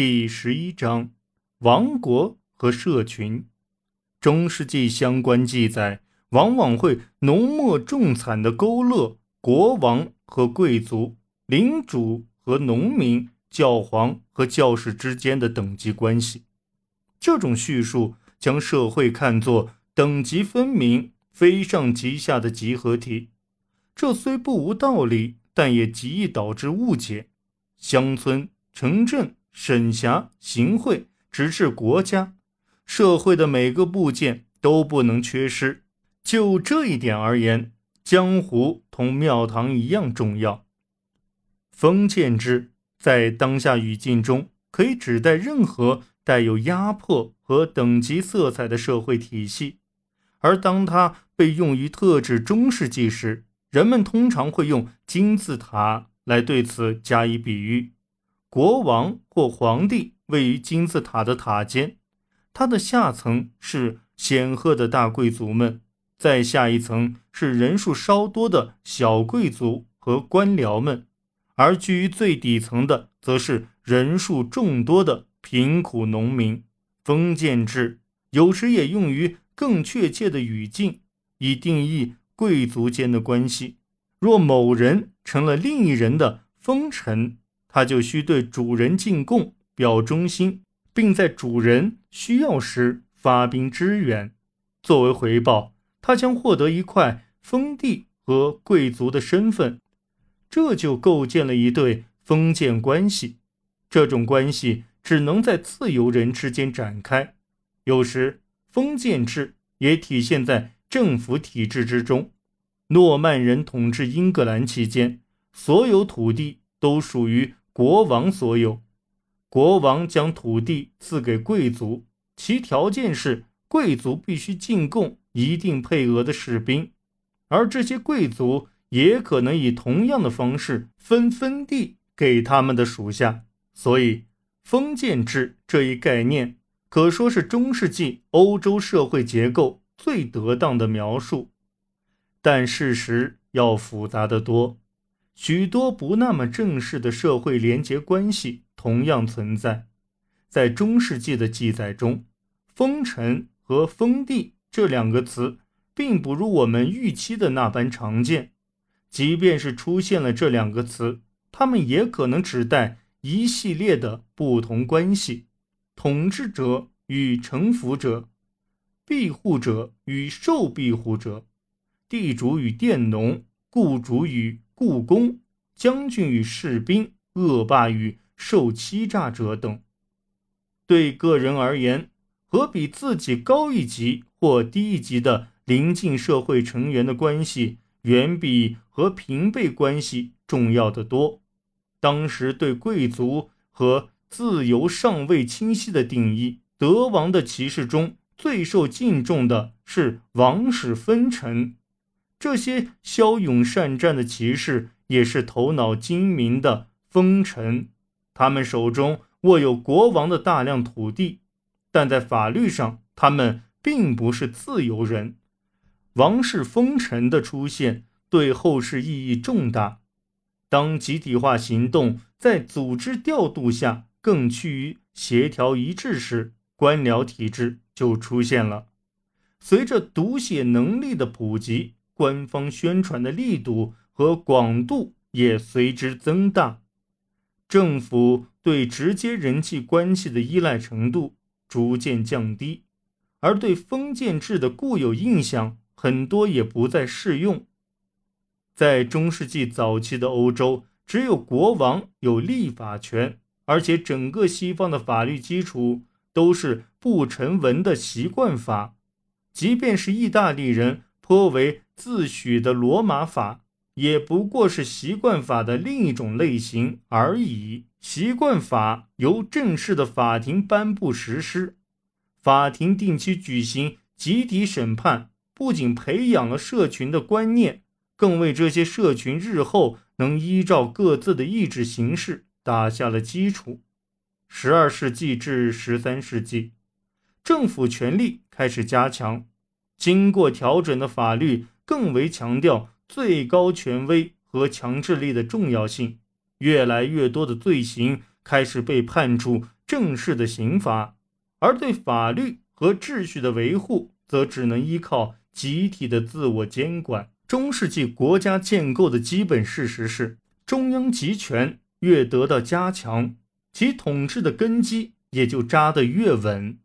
第十一章：王国和社群。中世纪相关记载往往会浓墨重彩地勾勒国王和贵族、领主和农民、教皇和教士之间的等级关系。这种叙述将社会看作等级分明、非上即下的集合体。这虽不无道理，但也极易导致误解。乡村、城镇。审辖、行贿，直至国家、社会的每个部件都不能缺失。就这一点而言，江湖同庙堂一样重要。封建制在当下语境中可以指代任何带有压迫和等级色彩的社会体系，而当它被用于特指中世纪时，人们通常会用金字塔来对此加以比喻。国王或皇帝位于金字塔的塔尖，它的下层是显赫的大贵族们，再下一层是人数稍多的小贵族和官僚们，而居于最底层的则是人数众多的贫苦农民。封建制有时也用于更确切的语境，以定义贵族间的关系。若某人成了另一人的封臣。他就需对主人进贡，表忠心，并在主人需要时发兵支援。作为回报，他将获得一块封地和贵族的身份。这就构建了一对封建关系。这种关系只能在自由人之间展开。有时，封建制也体现在政府体制之中。诺曼人统治英格兰期间，所有土地都属于。国王所有，国王将土地赐给贵族，其条件是贵族必须进贡一定配额的士兵，而这些贵族也可能以同样的方式分分地给他们的属下。所以，封建制这一概念可说是中世纪欧洲社会结构最得当的描述，但事实要复杂得多。许多不那么正式的社会连结关系同样存在，在中世纪的记载中，“封臣”和“封地”这两个词并不如我们预期的那般常见。即便是出现了这两个词，他们也可能指代一系列的不同关系：统治者与臣服者，庇护者与受庇护者，地主与佃农，雇主与。故宫将军与士兵、恶霸与受欺诈者等，对个人而言，和比自己高一级或低一级的邻近社会成员的关系，远比和平辈关系重要的多。当时对贵族和自由尚未清晰的定义，德王的骑士中最受敬重的是王室分臣。这些骁勇善战的骑士也是头脑精明的封臣，他们手中握有国王的大量土地，但在法律上，他们并不是自由人。王室封臣的出现对后世意义重大。当集体化行动在组织调度下更趋于协调一致时，官僚体制就出现了。随着读写能力的普及。官方宣传的力度和广度也随之增大，政府对直接人际关系的依赖程度逐渐降低，而对封建制的固有印象很多也不再适用。在中世纪早期的欧洲，只有国王有立法权，而且整个西方的法律基础都是不成文的习惯法，即便是意大利人。颇为自诩的罗马法，也不过是习惯法的另一种类型而已。习惯法由正式的法庭颁布实施，法庭定期举行集体审判，不仅培养了社群的观念，更为这些社群日后能依照各自的意志行事打下了基础。十二世纪至十三世纪，政府权力开始加强。经过调整的法律更为强调最高权威和强制力的重要性，越来越多的罪行开始被判处正式的刑罚，而对法律和秩序的维护，则只能依靠集体的自我监管。中世纪国家建构的基本事实是，中央集权越得到加强，其统治的根基也就扎得越稳。